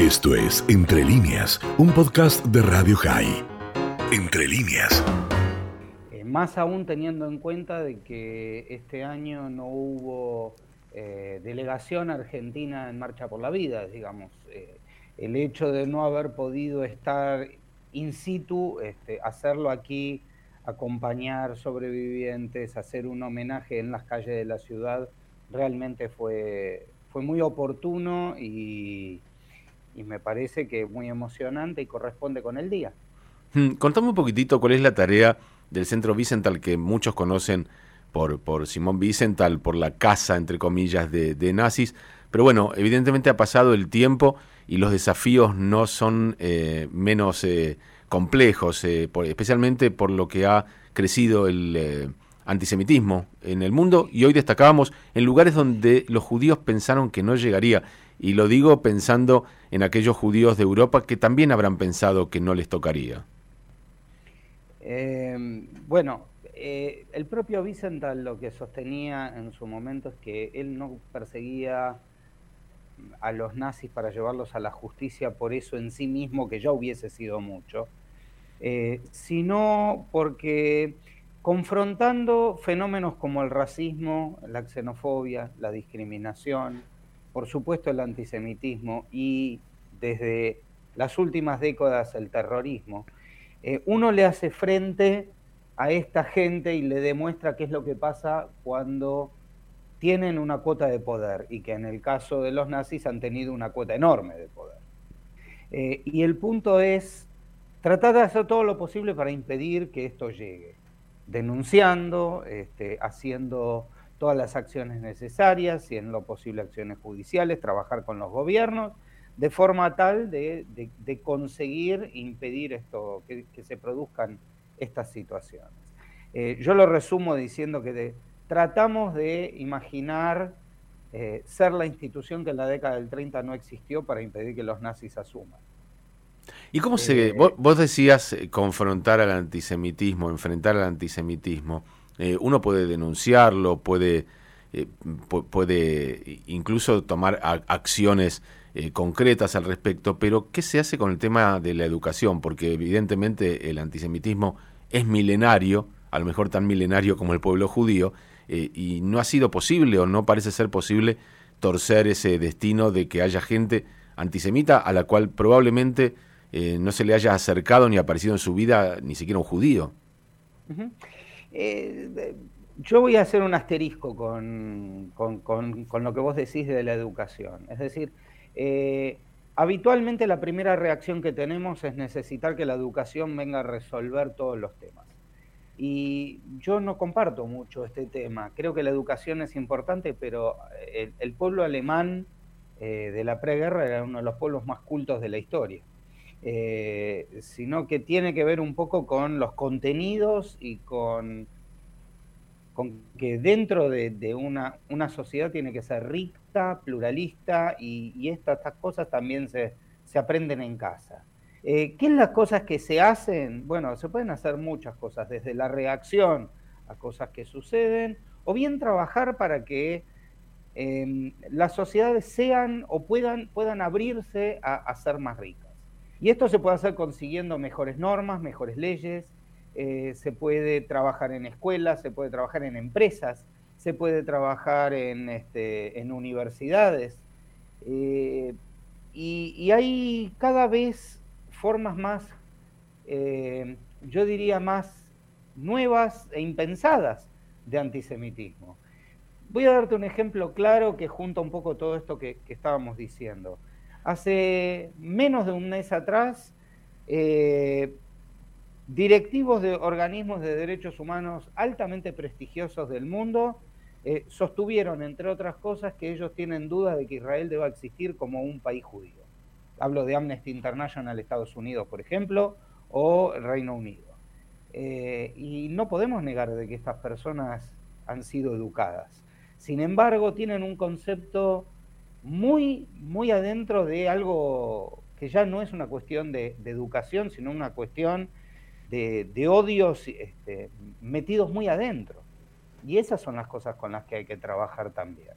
Esto es Entre líneas, un podcast de Radio High. Entre líneas. Eh, más aún teniendo en cuenta de que este año no hubo eh, delegación argentina en Marcha por la Vida, digamos. Eh, el hecho de no haber podido estar in situ, este, hacerlo aquí, acompañar sobrevivientes, hacer un homenaje en las calles de la ciudad, realmente fue, fue muy oportuno y, y me parece que muy emocionante y corresponde con el día. Hmm, contame un poquitito cuál es la tarea del Centro Vicental que muchos conocen por, por Simón Vicental, por la casa, entre comillas, de, nazis. Pero bueno, evidentemente ha pasado el tiempo y los desafíos no son eh, menos eh, complejos, eh, especialmente por lo que ha crecido el antisemitismo en el mundo y hoy destacábamos en lugares donde los judíos pensaron que no llegaría. Y lo digo pensando en aquellos judíos de Europa que también habrán pensado que no les tocaría. Em, bueno, eh, el propio Wiesenthal lo que sostenía en su momento es que él no perseguía a los nazis para llevarlos a la justicia por eso en sí mismo, que ya hubiese sido mucho, eh, sino porque confrontando fenómenos como el racismo, la xenofobia, la discriminación, por supuesto el antisemitismo y desde las últimas décadas el terrorismo, eh, uno le hace frente a esta gente y le demuestra qué es lo que pasa cuando tienen una cuota de poder y que en el caso de los nazis han tenido una cuota enorme de poder. Eh, y el punto es tratar de hacer todo lo posible para impedir que esto llegue, denunciando, este, haciendo todas las acciones necesarias y en lo posible acciones judiciales, trabajar con los gobiernos, de forma tal de, conseguir impedir esto, que, se produzcan estas situaciones. Eh, yo lo resumo diciendo que tratamos de imaginar eh, ser la institución que en la década del 30 no existió para impedir que los nazis asuman. ¿Y cómo se... Eh, vos, decías confrontar al antisemitismo, enfrentar al antisemitismo. Eh, uno puede denunciarlo, puede, eh, puede incluso tomar acciones eh, concretas al respecto, pero ¿qué se hace con el tema de la educación? Porque evidentemente el antisemitismo es milenario, a lo mejor tan milenario como el pueblo judío, y no ha sido posible o no parece ser posible torcer ese destino de que haya gente antisemita a la cual probablemente no se le haya acercado ni aparecido en su vida ni siquiera un judío. Eh, yo voy a hacer un asterisco con, lo que vos decís de la educación. Es decir, eh, habitualmente la primera reacción que tenemos es necesitar que la educación venga a resolver todos los temas. Y yo no comparto mucho este tema. Creo que la educación es importante, pero el, pueblo alemán eh, de la preguerra era uno de los pueblos más cultos de la historia. Eh, sino que tiene que ver un poco con los contenidos y con, que dentro de, una, una, sociedad tiene que ser rica, pluralista y, estas, cosas también se, aprenden en casa. Eh, ¿Qué es las cosas que se hacen? Bueno, se pueden hacer muchas cosas, desde la reacción a cosas que suceden, o bien trabajar para que em, las sociedades sean o puedan, puedan abrirse a ser más ricas. Y esto se puede hacer consiguiendo mejores normas, mejores leyes, eh, se puede trabajar en escuelas, se puede trabajar en empresas, se puede trabajar en, este, universidades. Eh, y, hay cada vez formas más, eh, yo diría más nuevas e impensadas de antisemitismo. Voy a darte un ejemplo claro que junta un poco todo esto que estábamos diciendo. Hace menos de un mes atrás, eh, directivos de organismos de derechos humanos altamente prestigiosos del mundo eh, sostuvieron, entre otras cosas, que ellos tienen dudas de que Israel deba existir como un país judío. Hablo de Amnesty International Estados Unidos, por ejemplo, o Reino Unido. Eh, y no podemos negar de que estas personas han sido educadas. Sin embargo, tienen un concepto muy, muy adentro de algo que ya no es una cuestión de, educación, sino una cuestión de, odios este, metidos muy adentro. Y esas son las cosas con las que hay que trabajar también.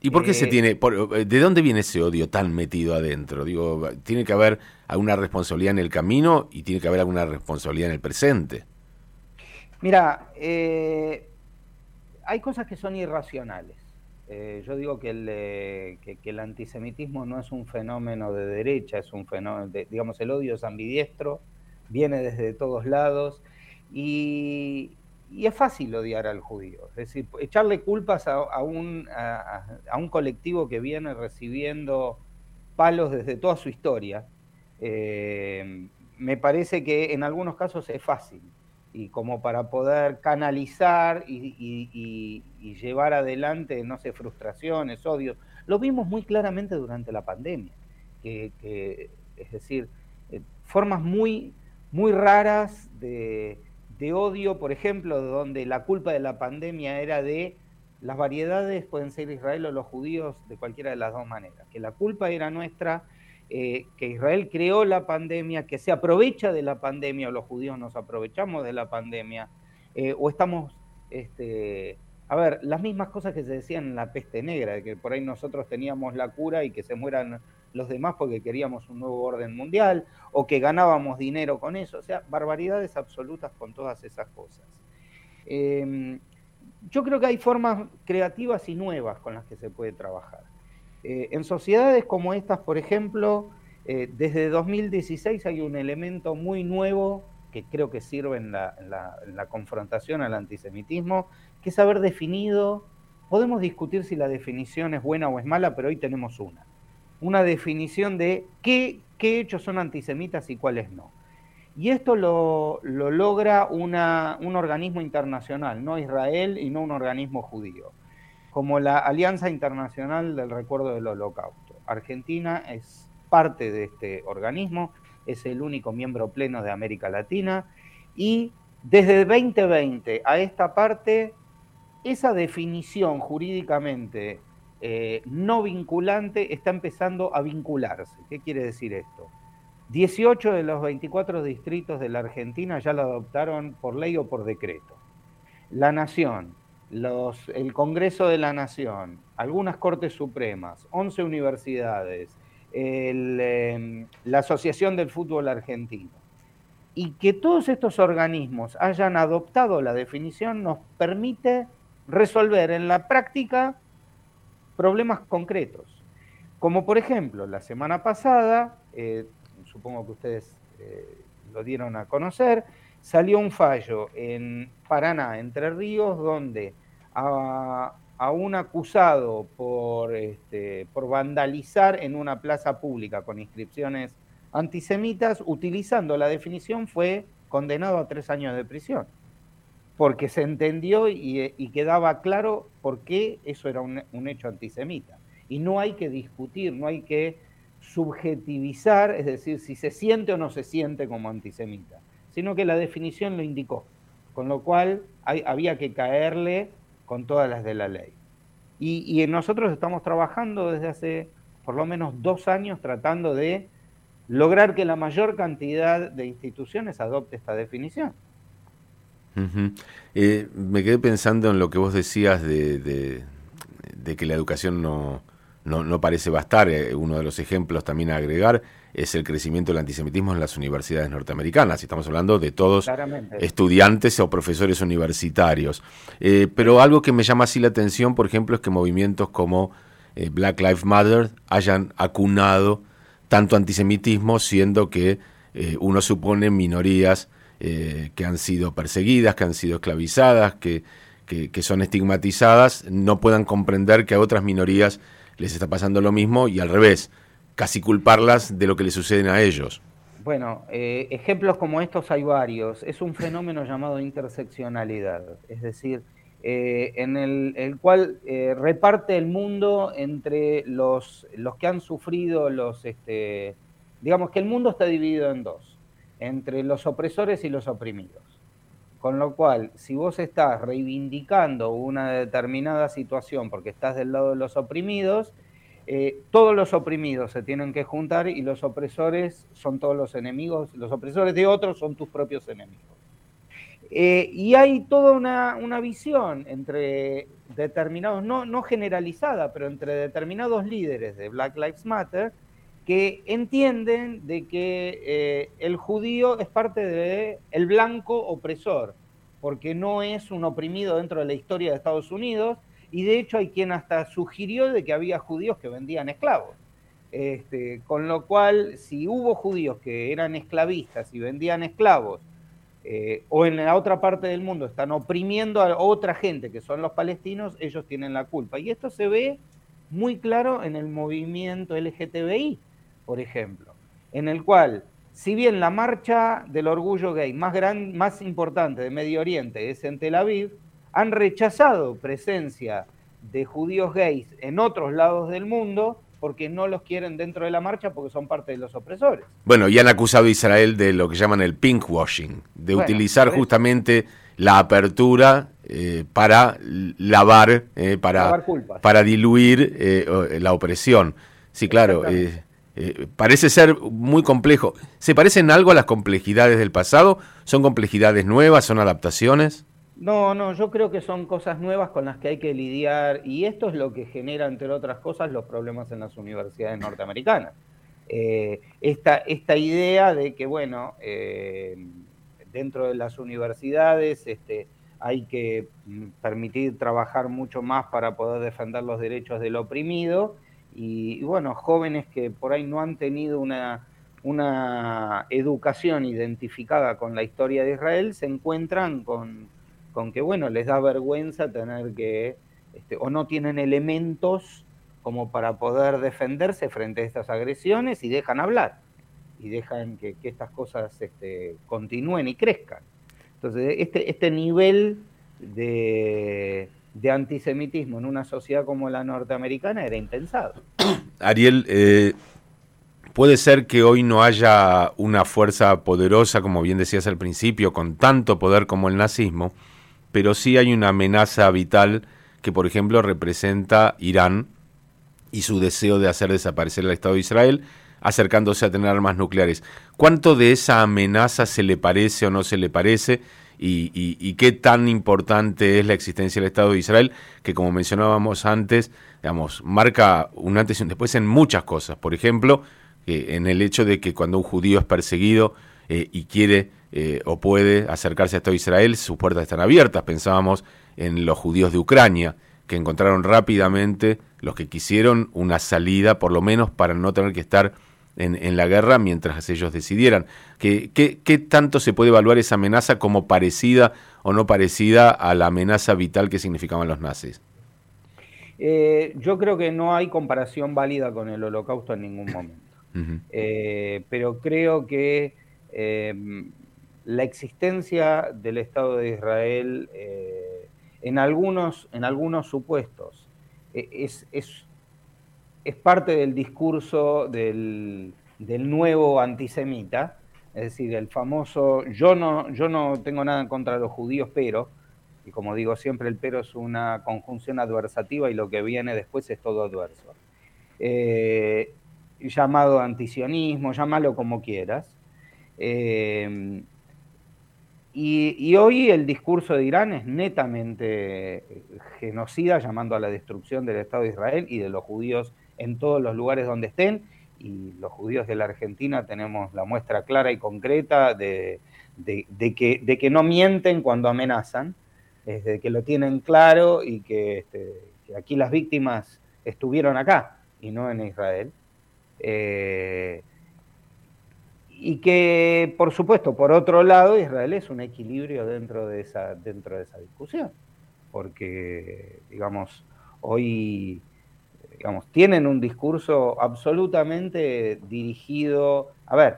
¿Y por qué se tiene, de dónde viene ese odio tan metido adentro? Digo, tiene que haber alguna responsabilidad en el camino y tiene que haber alguna responsabilidad en el presente. Mira, hay cosas que son irracionales. Eh, yo digo que el, que, el, antisemitismo no es un fenómeno de derecha, es un fenómeno, digamos, el odio es ambidiestro, viene desde todos lados y, es fácil odiar al judío. Es decir, echarle culpas a, un, a, un, colectivo que viene recibiendo palos desde toda su historia, eh, me parece que en algunos casos es fácil y como para poder canalizar y, llevar adelante, no sé, frustraciones, odios. Lo vimos muy claramente durante la pandemia, que, es decir, eh, formas muy, muy raras de, de, odio, por ejemplo, donde la culpa de la pandemia era de las variedades, pueden ser Israel o los judíos, de cualquiera de las dos maneras, que la culpa era nuestra eh, que Israel creó la pandemia, que se aprovecha de la pandemia, o los judíos nos aprovechamos de la pandemia, eh, o estamos, este, a ver, las mismas cosas que se decían en la peste negra, de que por ahí nosotros teníamos la cura y que se mueran los demás porque queríamos un nuevo orden mundial, o que ganábamos dinero con eso, o sea, barbaridades absolutas con todas esas cosas. Em, yo creo que hay formas creativas y nuevas con las que se puede trabajar. Eh, en sociedades como estas, por ejemplo, eh, desde 2016 hay un elemento muy nuevo que creo que sirve en la, confrontación al antisemitismo, que es haber definido, podemos discutir si la definición es buena o es mala, pero hoy tenemos una, una definición de qué, hechos son antisemitas y cuáles no. Y esto lo, logra un organismo internacional, no Israel y no un organismo judío como la Alianza Internacional del Recuerdo del Holocausto. Argentina es parte de este organismo, es el único miembro pleno de América Latina y desde 2020 a esta parte, esa definición jurídicamente eh, no vinculante está empezando a vincularse. ¿Qué quiere decir esto? 18 de los 24 distritos de la Argentina ya lo adoptaron por ley o por decreto. La Nación, el Congreso de la Nación, algunas Cortes Supremas, 11 universidades, em, la Asociación del Fútbol Argentino. Y que todos estos organismos hayan adoptado la definición nos permite resolver en la práctica problemas concretos. Como por ejemplo, la semana pasada, eh, supongo que ustedes eh, lo dieron a conocer, salió un fallo en Paraná, Entre Ríos, donde a, un acusado por, este, por vandalizar en una plaza pública con inscripciones antisemitas, utilizando la definición, fue condenado a tres años de prisión, porque se entendió y, quedaba claro por qué eso era un, un hecho antisemita. Y no hay que discutir, no hay que subjetivizar, es decir, si se siente o no se siente como antisemita sino que la definición lo indicó, con lo cual había que caerle con todas las de la ley. Y, nosotros estamos trabajando desde hace por lo menos dos años tratando de lograr que la mayor cantidad de instituciones adopte esta definición. Eh, me quedé pensando en lo que vos decías de, que la educación no, no, parece bastar. Eh, uno de los ejemplos también a agregar es el crecimiento del antisemitismo en las universidades norteamericanas. Estamos hablando de todos estudiantes o profesores universitarios. Eh, pero algo que me llama así la atención, por ejemplo, es que movimientos como eh, Black Lives Matter hayan acunado tanto antisemitismo, siendo que uno supone minorías que han sido perseguidas, que han sido esclavizadas, que, que son estigmatizadas, no puedan comprender que a otras minorías les está pasando lo mismo y al revés, casi culparlas de lo que le suceden a ellos. Bueno, eh, ejemplos como estos hay varios. Es un fenómeno llamado interseccionalidad, es decir, eh, en el, cual eh, reparte el mundo entre los, los que han sufrido los, este, digamos que el mundo está dividido en dos, entre los opresores y los oprimidos. Con lo cual, si vos estás reivindicando una determinada situación porque estás del lado de los oprimidos, eh, todos los oprimidos se tienen que juntar y los opresores son todos los enemigos, los opresores de otros son tus propios enemigos. Eh, y hay toda una, visión entre determinados, no, no generalizada, pero entre determinados líderes de Black Lives Matter, que entienden de que eh, el judío es parte del el blanco opresor, porque no es un oprimido dentro de la historia de Estados Unidos, y de hecho hay quien hasta sugirió de que había judíos que vendían esclavos. Este, con lo cual, si hubo judíos que eran esclavistas y vendían esclavos, eh, o en la otra parte del mundo están oprimiendo a otra gente, que son los palestinos, ellos tienen la culpa. Y esto se ve muy claro en el movimiento LGTBI por ejemplo, en el cual, si bien la marcha del orgullo gay más, gran, más importante de Medio Oriente es en Tel Aviv, han rechazado presencia de judíos gays en otros lados del mundo porque no los quieren dentro de la marcha porque son parte de los opresores. Bueno, y han acusado a Israel de lo que llaman el pinkwashing, de utilizar justamente la apertura eh, para lavar, eh, para, para diluir eh, la opresión. Sí, claro. Eh, parece ser muy complejo. ¿Se parecen algo a las complejidades del pasado? ¿Son complejidades nuevas? ¿Son adaptaciones? No, no, yo creo que son cosas nuevas con las que hay que lidiar y esto es lo que genera, entre otras cosas, los problemas en las universidades norteamericanas. Eh, esta, idea de que, bueno, eh, dentro de las universidades este, hay que mm, permitir trabajar mucho más para poder defender los derechos del oprimido y, bueno, jóvenes que por ahí no han tenido una, una educación identificada con la historia de Israel se encuentran con, con que, bueno, les da vergüenza tener que, este, o no tienen elementos como para poder defenderse frente a estas agresiones y dejan hablar y dejan que, estas cosas este, continúen y crezcan. Entonces, este, este nivel de, de antisemitismo en una sociedad como la norteamericana era impensado. Ariel, eh, puede ser que hoy no haya una fuerza poderosa, como bien decías al principio, con tanto poder como el nazismo, pero sí hay una amenaza vital que, por ejemplo, representa Irán y su deseo de hacer desaparecer el Estado de Israel, acercándose a tener armas nucleares. ¿Cuánto de esa amenaza se le parece o no se le parece? Y, qué tan importante es la existencia del Estado de Israel, que como mencionábamos antes, digamos, marca un antes y un después en muchas cosas. Por ejemplo, en el hecho de que cuando un judío es perseguido eh, y quiere eh, o puede acercarse al Estado de Israel, sus puertas están abiertas. Pensábamos en los judíos de Ucrania, que encontraron rápidamente los que quisieron una salida, por lo menos para no tener que estar en, la guerra mientras ellos decidieran. ¿Qué, ¿Qué, tanto se puede evaluar esa amenaza como parecida o no parecida a la amenaza vital que significaban los nazis? Eh, yo creo que no hay comparación válida con el holocausto en ningún momento. Eh, pero creo que em, la existencia del Estado de Israel eh, en, algunos, en algunos supuestos es, es es parte del discurso del, nuevo antisemita, es decir, el famoso yo no, yo no tengo nada en contra de los judíos, pero, y como digo siempre, el pero es una conjunción adversativa y lo que viene después es todo adverso. Eh, llamado antisionismo, llámalo como quieras. Eh, y, y, hoy el discurso de Irán es netamente genocida, llamando a la destrucción del Estado de Israel y de los judíos en todos los lugares donde estén y los judíos de la Argentina tenemos la muestra clara y concreta de, que, de que, no mienten cuando amenazan, de que lo tienen claro y este, que, aquí las víctimas estuvieron acá y no en Israel. Eh, y que, por supuesto, por otro lado, Israel es un equilibrio dentro de esa, dentro de esa discusión, porque, digamos, hoy digamos, tienen un discurso absolutamente dirigido, a ver,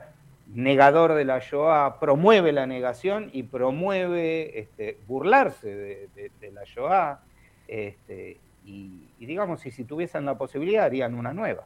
negador de la Shoah, promueve la negación y promueve este, burlarse de, la Shoah, este, y, y digamos, si tuviesen la posibilidad harían una nueva.